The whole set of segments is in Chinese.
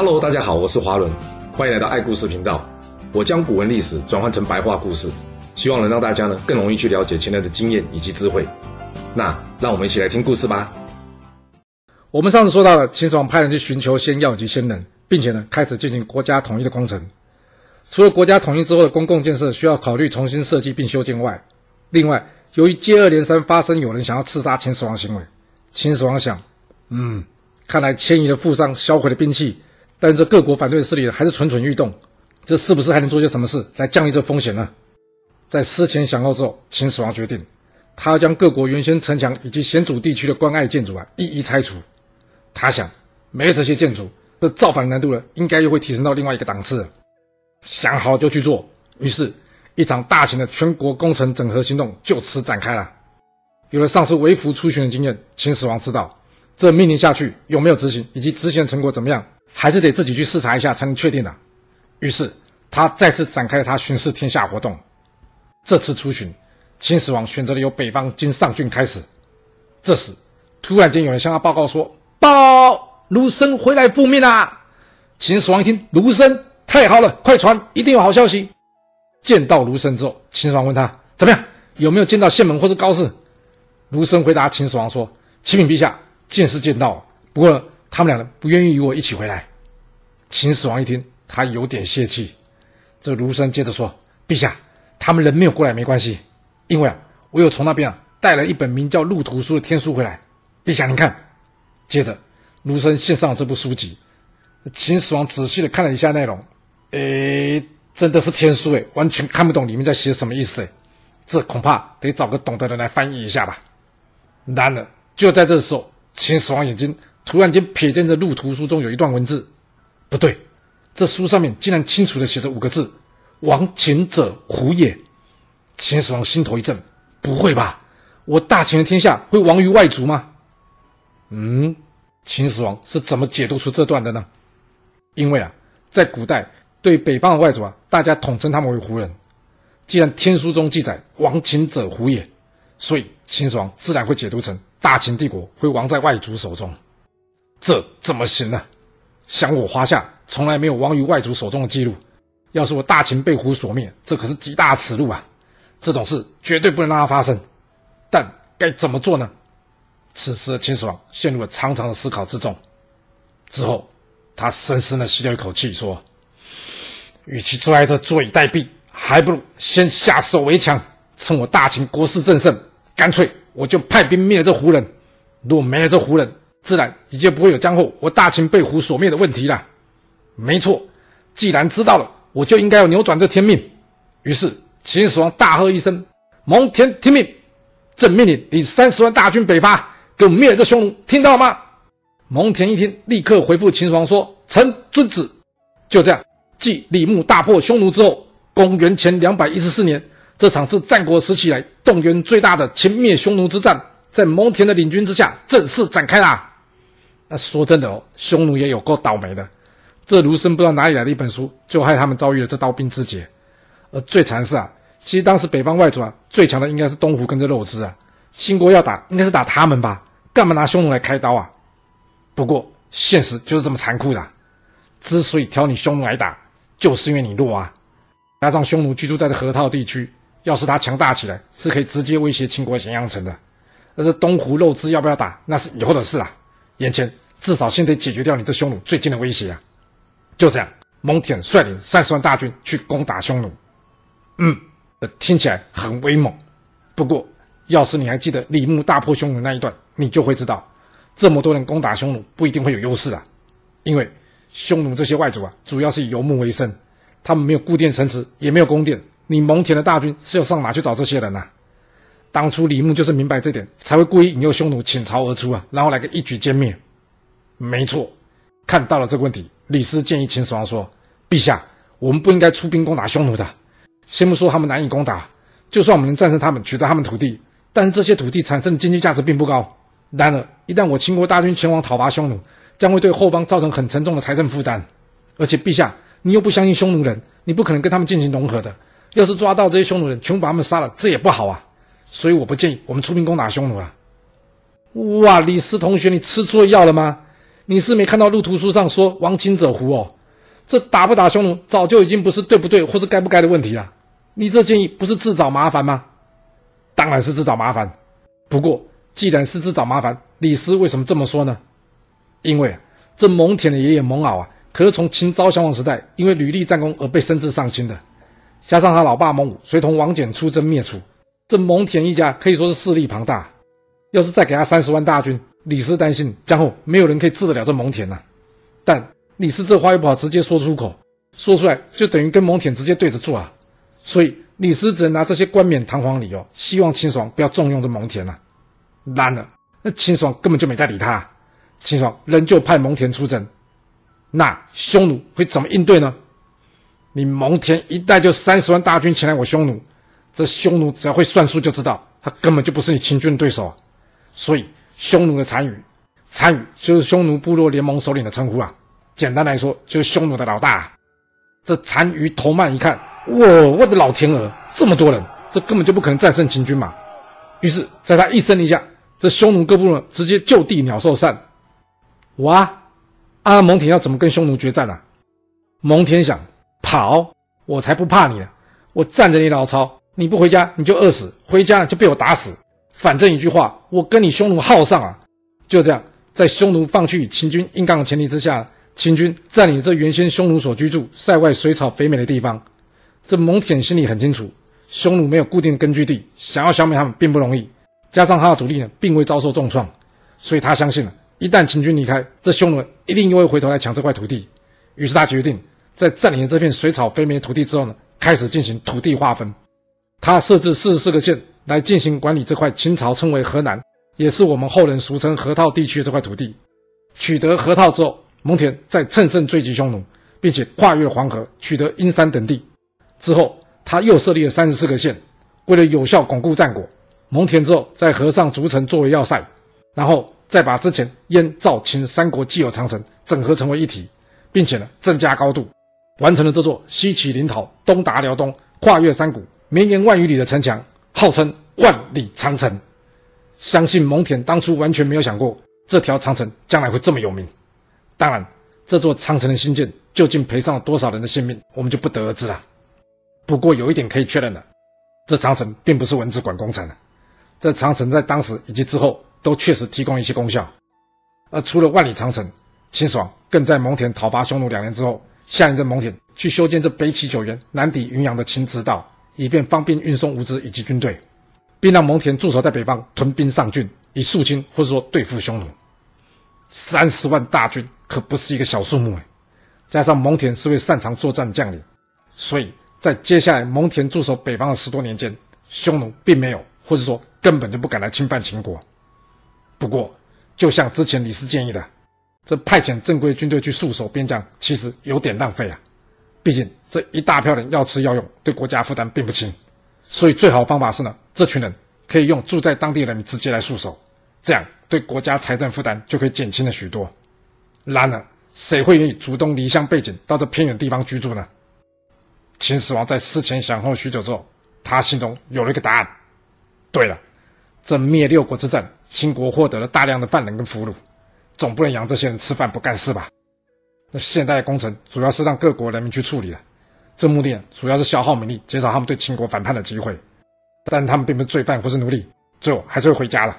Hello，大家好，我是华伦，欢迎来到爱故事频道。我将古文历史转换成白话故事，希望能让大家呢更容易去了解前人的经验以及智慧。那让我们一起来听故事吧。我们上次说到了秦始皇派人去寻求仙药以及仙人，并且呢开始进行国家统一的工程。除了国家统一之后的公共建设需要考虑重新设计并修建外，另外由于接二连三发生有人想要刺杀秦始皇行为，秦始皇想，嗯，看来迁移的富商销毁了兵器。但这各国反对势力还是蠢蠢欲动，这是不是还能做些什么事来降低这风险呢？在思前想后之后，秦始皇决定，他要将各国原先城墙以及险阻地区的关隘建筑啊一一拆除。他想，没了这些建筑，这造反难度呢，应该又会提升到另外一个档次。想好就去做，于是，一场大型的全国工程整合行动就此展开了。有了上次微服出巡的经验，秦始皇知道，这命令下去有没有执行，以及执行的成果怎么样。还是得自己去视察一下才能确定的。于是他再次展开了他巡视天下活动。这次出巡，秦始皇选择了由北方经上郡开始。这时，突然间有人向他报告说：“报，卢生回来复命啦！”秦始皇一听，卢生太好了，快传，一定有好消息。见到卢生之后，秦始皇问他：“怎么样？有没有见到县门或是高士？”卢生回答秦始皇说：“启禀陛下，见是见到，不过。”他们两人不愿意与我一起回来。秦始皇一听，他有点泄气。这卢生接着说：“陛下，他们人没有过来没关系，因为啊，我有从那边啊带了一本名叫《路途书》的天书回来。陛下，您看。”接着，卢生献上了这部书籍。秦始皇仔细的看了一下内容，诶，真的是天书诶，完全看不懂里面在写什么意思诶。这恐怕得找个懂得的人来翻译一下吧。然而，就在这时候，秦始皇眼睛。突然间瞥见这路图书中有一段文字，不对，这书上面竟然清楚的写着五个字：“亡秦者胡也。”秦始皇心头一震，不会吧？我大秦的天下会亡于外族吗？嗯，秦始皇是怎么解读出这段的呢？因为啊，在古代对北方的外族啊，大家统称他们为胡人。既然天书中记载“亡秦者胡也”，所以秦始皇自然会解读成大秦帝国会亡在外族手中。这怎么行呢？想我华夏从来没有亡于外族手中的记录，要是我大秦被胡所灭，这可是极大耻辱啊！这种事绝对不能让它发生。但该怎么做呢？此时的秦始皇陷入了长长的思考之中。之后，他深深的吸了一口气，说：“与其坐在这坐以待毙，还不如先下手为强。趁我大秦国势正盛，干脆我就派兵灭了这胡人。如果没了这胡人，”自然也就不会有将后我大秦被胡所灭的问题了。没错，既然知道了，我就应该要扭转这天命。于是秦始皇大喝一声：“蒙恬听命！”朕命令你三十万大军北伐，给我灭了这匈奴，听到了吗？蒙恬一听，立刻回复秦始皇说：“臣遵旨。”就这样，继李牧大破匈奴之后，公元前两百一十四年，这场自战国时期来动员最大的秦灭匈奴之战，在蒙恬的领军之下正式展开啦。那说真的哦，匈奴也有够倒霉的。这卢生不知道哪里来的一本书，就害他们遭遇了这刀兵之劫。而最惨是啊，其实当时北方外族啊，最强的应该是东胡跟这肉支啊。秦国要打，应该是打他们吧？干嘛拿匈奴来开刀啊？不过现实就是这么残酷的。之所以挑你匈奴来打，就是因为你弱啊。加上匈奴居住在这河套地区，要是他强大起来，是可以直接威胁秦国咸阳城的。而这东湖肉汁要不要打，那是以后的事啊。眼前至少先得解决掉你这匈奴最近的威胁啊！就这样，蒙恬率领三十万大军去攻打匈奴。嗯，听起来很威猛。不过，要是你还记得李牧大破匈奴那一段，你就会知道，这么多人攻打匈奴不一定会有优势啊。因为匈奴这些外族啊，主要是以游牧为生，他们没有固定城池，也没有宫殿。你蒙恬的大军是要上哪去找这些人呢、当初李牧就是明白这点，才会故意引诱匈奴倾巢而出啊，然后来个一举歼灭。没错，看到了这个问题，李斯建议秦始皇说：“陛下，我们不应该出兵攻打匈奴的。先不说他们难以攻打，就算我们能战胜他们，取得他们土地，但是这些土地产生的经济价值并不高。然而，一旦我秦国大军前往讨伐匈奴，将会对后方造成很沉重的财政负担。而且，陛下，你又不相信匈奴人，你不可能跟他们进行融合的。要是抓到这些匈奴人，全部把他们杀了，这也不好啊。”所以我不建议我们出兵攻打匈奴啊！哇，李斯同学，你吃错药了吗？你是没看到路途书上说亡秦者胡哦？这打不打匈奴，早就已经不是对不对或是该不该的问题了。你这建议不是自找麻烦吗？当然是自找麻烦。不过既然是自找麻烦，李斯为什么这么说呢？因为这蒙恬的爷爷蒙骜啊，可是从秦昭襄王时代因为屡立战功而被升至上卿的，加上他老爸蒙武随同王翦出征灭楚，这蒙恬一家可以说是势力庞大。要是再给他三十万大军，李斯担心将后没有人可以治得了这蒙恬呐。但李斯这话又不好直接说出口，说出来就等于跟蒙恬直接对着做啊。所以李斯只能拿这些冠冕堂皇理由，希望秦始皇不要重用这蒙恬呐。然而，那秦始皇根本就没在理他。秦始皇仍旧派蒙恬出征，那匈奴会怎么应对呢？你蒙恬一带就三十万大军前来我匈奴，这匈奴只要会算数就知道，他根本就不是你秦军的对手。所以，匈奴的单于，单于就是匈奴部落联盟首领的称呼啊。简单来说，就是匈奴的老大。这单于头曼一看，哇，我的老天鹅，这么多人，这根本就不可能战胜秦军嘛。于是，在他一声令下，这匈奴各部落直接就地鸟兽散。哇，阿蒙恬要怎么跟匈奴决战啊？蒙恬想跑，我才不怕你呢！我占着你老巢，你不回家你就饿死，回家就被我打死。反正一句话，我跟你匈奴耗上啊！就这样，在匈奴放弃与秦军硬刚的前提之下，秦军占领这原先匈奴所居住、塞外水草肥美的地方。这蒙恬心里很清楚，匈奴没有固定的根据地，想要消灭他们并不容易。加上他的主力呢，并未遭受重创，所以他相信了。一旦秦军离开，这匈奴一定又会回头来抢这块土地。于是他决定，在占领了这片水草肥美的土地之后呢，开始进行土地划分。他设置四十四个县来进行管理这块秦朝称为河南，也是我们后人俗称河套地区这块土地。取得河套之后，蒙恬再乘胜追击匈奴，并且跨越黄河，取得阴山等地。之后，他又设立了三十四个县，为了有效巩固战果，蒙恬之后在河上筑城作为要塞，然后。再把之前燕、赵、秦三国既有长城整合成为一体，并且呢增加高度，完成了这座西起临洮、东达辽东、跨越山谷、绵延万余里的城墙，号称万里长城。相信蒙恬当初完全没有想过这条长城将来会这么有名。当然，这座长城的兴建究竟赔上了多少人的性命，我们就不得而知了。不过有一点可以确认的，这长城并不是文字馆工程，这长城在当时以及之后。都确实提供一些功效，而除了万里长城，秦始皇更在蒙恬讨伐匈奴两年之后，下令这蒙恬去修建这北起九原、南抵云阳的秦直道，以便方便运送物资以及军队，并让蒙恬驻守在北方，屯兵上郡，以肃清或者说对付匈奴。三十万大军可不是一个小数目哎，加上蒙恬是位擅长作战的将领，所以在接下来蒙恬驻守北方的十多年间，匈奴并没有，或者说根本就不敢来侵犯秦国。不过，就像之前李斯建议的，这派遣正规军队去戍守边疆，其实有点浪费啊。毕竟这一大票人要吃要用，对国家负担并不轻。所以最好方法是呢，这群人可以用住在当地的人直接来戍守，这样对国家财政负担就可以减轻了许多。然而，谁会愿意主动离乡背井到这偏远地方居住呢？秦始皇在思前想后许久之后，他心中有了一个答案。对了。这灭六国之战，秦国获得了大量的犯人跟俘虏，总不能养这些人吃饭不干事吧？那现代的工程主要是让各国人民去处理的，这目的主要是消耗民力，减少他们对秦国反叛的机会。但他们并不是罪犯或是奴隶，最后还是会回家了。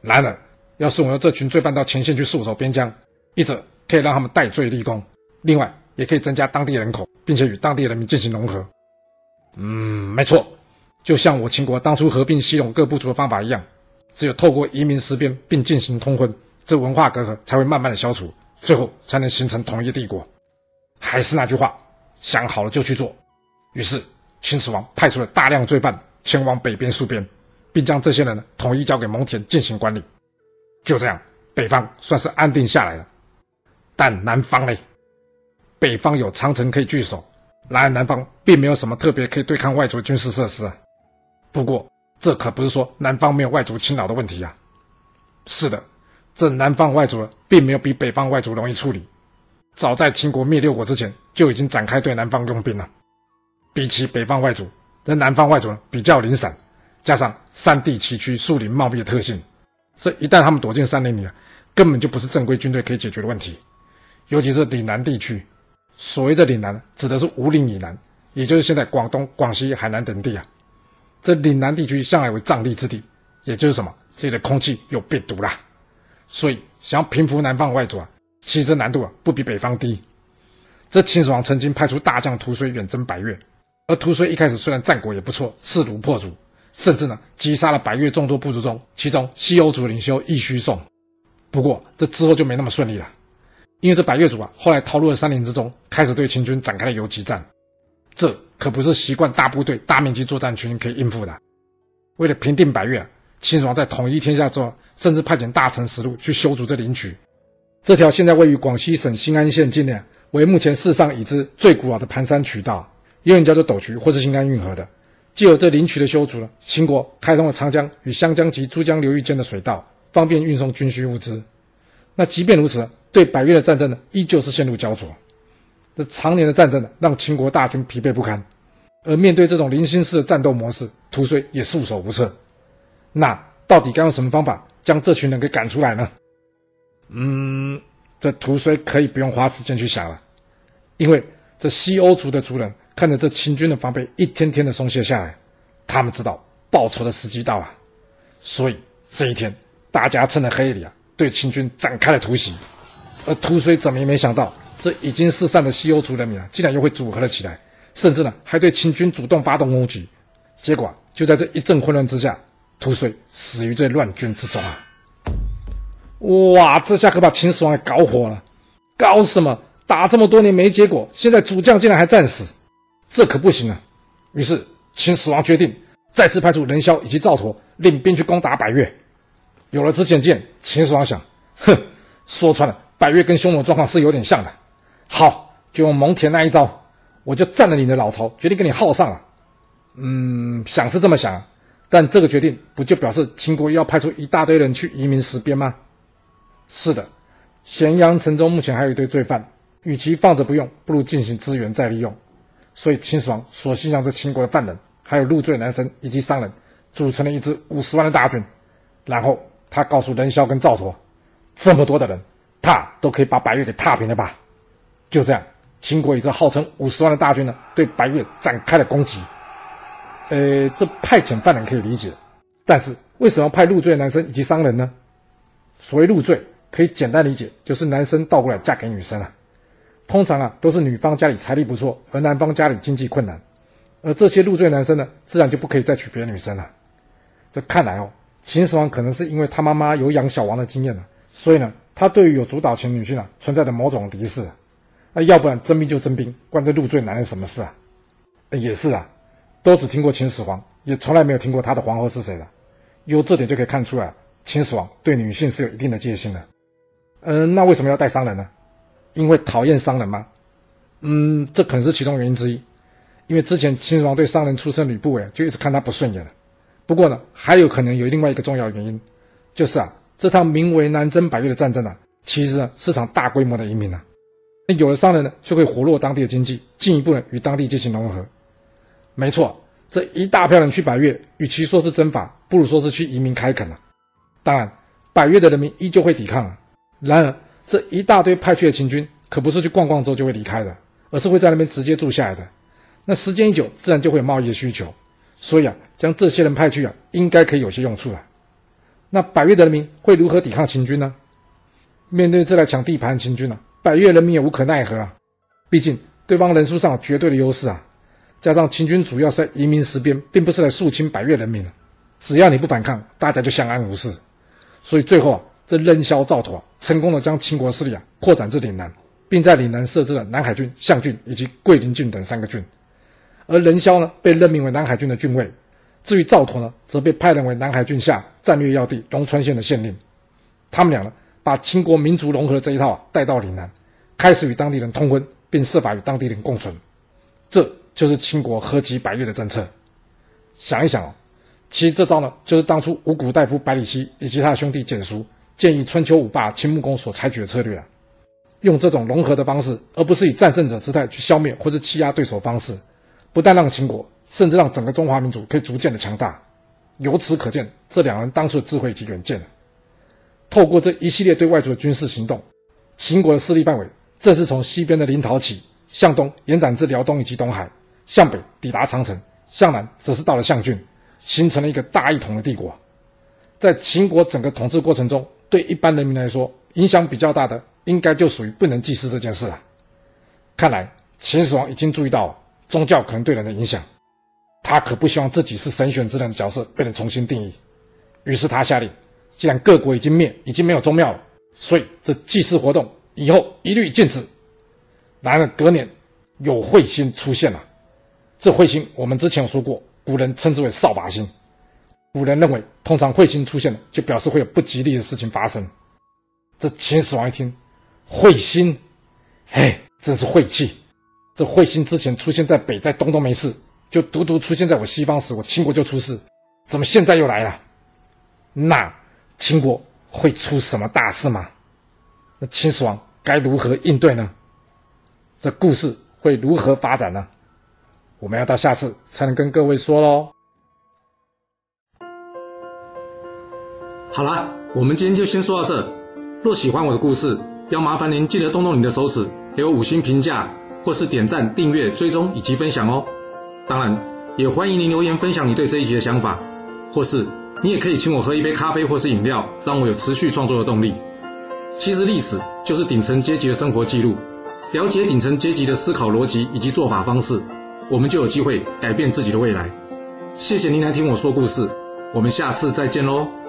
然而，要是我用这群罪犯到前线去戍守边疆，一则可以让他们戴罪立功，另外也可以增加当地人口，并且与当地人民进行融合。嗯，没错。就像我秦国当初合并西戎各部族的方法一样，只有透过移民实边并进行通婚，这文化隔阂才会慢慢的消除，最后才能形成统一帝国。还是那句话，想好了就去做。于是秦始皇派出了大量罪犯前往北边戍边，并将这些人呢统一交给蒙恬进行管理。就这样，北方算是安定下来了。但南方嘞，北方有长城可以据守，然而南方并没有什么特别可以对抗外族军事设施啊。不过，这可不是说南方没有外族侵扰的问题啊。是的，这南方外族并没有比北方外族容易处理。早在秦国灭六国之前，就已经展开对南方用兵了。比起北方外族，这南方外族比较零散，加上山地崎岖、树林茂密的特性，这一旦他们躲进山林里啊，根本就不是正规军队可以解决的问题。尤其是岭南地区，所谓的岭南，指的是武岭以南，也就是现在广东、广西、海南等地啊。这岭南地区向来为瘴癘之地，也就是什么，这里的空气有病毒啦。所以想要平服南方外族啊，其实这难度啊不比北方低。这秦始皇曾经派出大将屠睢远征百越，而屠睢一开始虽然战果也不错，势如破竹，甚至呢击杀了百越众多部族中，其中西欧族领袖义须颂。不过这之后就没那么顺利了，因为这百越族啊后来逃入了山林之中，开始对秦军展开了游击战。这可不是习惯大部队、大面积作战群可以应付的。为了平定百越，秦始皇在统一天下之后，甚至派遣大臣实录去修筑这灵渠。这条现在位于广西省新安县境内。为目前世上已知最古老的盘山渠道，又名叫做斗渠或是新安运河的。既有这灵渠的修筑呢，秦国开通了长江与湘江及珠江流域间的水道，方便运送军需物资。那即便如此，对百越的战争呢，依旧是陷入焦灼。这常年的战争呢，让秦国大军疲惫不堪。而面对这种零星式的战斗模式，屠睢也束手无策。那到底该用什么方法将这群人给赶出来呢？嗯，这屠睢可以不用花时间去想了。因为这西欧族的族人看着这秦军的防备一天天的松懈下来，他们知道报仇的时机到了，所以这一天大家趁着黑夜里啊，对秦军展开了突袭。而屠睢怎么也没想到，这已经四散的西欧族人民啊，竟然又会组合了起来，甚至呢还对秦军主动发动攻击。结果就在这一阵混乱之下，屠睢死于这乱军之中啊！哇，这下可把秦始皇给搞火了，搞什么？打这么多年没结果，现在主将竟然还战死，这可不行啊！于是秦始皇决定再次派出任嚣以及赵佗领兵去攻打百越。有了此浅见，秦始皇想：哼，说穿了，百越跟匈奴状况是有点像的。好，就用蒙恬那一招，我就占了你的老巢，决定跟你耗上了。嗯，想是这么想，但这个决定不就表示秦国要派出一大堆人去移民实边吗？是的，咸阳城中目前还有一堆罪犯。与其放着不用，不如进行资源再利用。所以秦始皇索性让这秦国的犯人，还有入赘男生以及商人，组成了一支五十万的大军。然后他告诉任嚣跟赵佗，这么多的人，他都可以把百越给踏平了吧？就这样，秦国以这号称五十万的大军呢，对百越展开了攻击。呃，这派遣犯人可以理解，但是为什么派入赘男生以及商人呢？所谓入赘，可以简单理解，就是男生倒过来嫁给女生啊。通常啊，都是女方家里财力不错，而男方家里经济困难，而这些入赘男生呢，自然就不可以再娶别的女生了。这看来哦，秦始皇可能是因为他妈妈有养小王的经验了，所以呢，他对于有主导权女性啊存在的某种敌视。那要不然征兵就征兵，关这入赘男人什么事啊？也是啊，都只听过秦始皇，也从来没有听过他的皇后是谁的。由这点就可以看出来，秦始皇对女性是有一定的戒心的。嗯，那为什么要带商人呢？因为讨厌商人吗？嗯，这可能是其中原因之一。因为之前秦始皇对商人出身吕不韦就一直看他不顺眼了。不过呢，还有可能有另外一个重要原因，就是啊，这趟名为南征百越的战争啊，其实呢是场大规模的移民啊。那有了商人呢，就会活络当地的经济，进一步呢与当地进行融合。没错，这一大票人去百越，与其说是征伐，不如说是去移民开垦啊。当然，百越的人民依旧会抵抗啊。然而，这一大堆派去的秦军，可不是去逛逛之后就会离开的，而是会在那边直接住下来的。那时间一久，自然就会有贸易的需求。所以啊，将这些人派去啊，应该可以有些用处啊。那百越的人民会如何抵抗秦军呢？面对这来抢地盘的秦军呢、啊，百越人民也无可奈何啊。毕竟对方人数上有绝对的优势啊，加上秦军主要是在移民实边，并不是来肃清百越人民的。只要你不反抗，大家就相安无事。所以最后啊。这任嚣赵佗成功的将秦国势力啊扩展至岭南，并在岭南设置了南海郡、象郡以及桂林郡等三个郡。而任嚣呢被任命为南海郡的郡尉，至于赵佗呢，则被派任为南海郡下战略要地龙川县的县令。他们俩呢，把秦国民族融合的这一套啊带到岭南，开始与当地人通婚，并设法与当地人共存。这就是秦国合击百越的政策。想一想哦，其实这招呢，就是当初五谷大夫百里奚以及他的兄弟简叔。建议春秋五霸秦穆公所采取的策略啊，用这种融合的方式，而不是以战胜者姿态去消灭或者欺压对手方式，不但让秦国，甚至让整个中华民族可以逐渐的强大。由此可见，这两人当初的智慧以及远见。透过这一系列对外族的军事行动，秦国的势力范围正是从西边的临洮起，向东延展至辽东以及东海，向北抵达长城，向南则是到了象郡，形成了一个大一统的帝国。在秦国整个统治过程中，对一般人民来说，影响比较大的，应该就属于不能祭祀这件事了。看来秦始皇已经注意到宗教可能对人的影响，他可不希望自己是神选之人的角色被人重新定义。于是他下令，既然各国已经灭，已经没有宗庙了，所以这祭祀活动以后一律禁止。然而隔年，有彗星出现了。这彗星我们之前有说过，古人称之为扫把星。古人认为，通常彗星出现了，就表示会有不吉利的事情发生。这秦始皇一听，彗星，嘿，真是晦气！这彗星之前出现在北，在东都没事，就独独出现在我西方时，我秦国就出事，怎么现在又来了？那秦国会出什么大事吗？那秦始皇该如何应对呢？这故事会如何发展呢？我们要到下次才能跟各位说喽。好啦，我们今天就先说到这。若喜欢我的故事，要麻烦您记得动动你的手指，给我五星评价，或是点赞、订阅、追踪以及分享哦。当然，也欢迎您留言分享你对这一集的想法，或是你也可以请我喝一杯咖啡或是饮料，让我有持续创作的动力。其实历史就是顶层阶级的生活记录。了解顶层阶级的思考逻辑以及做法方式，我们就有机会改变自己的未来。谢谢您来听我说故事，我们下次再见喽。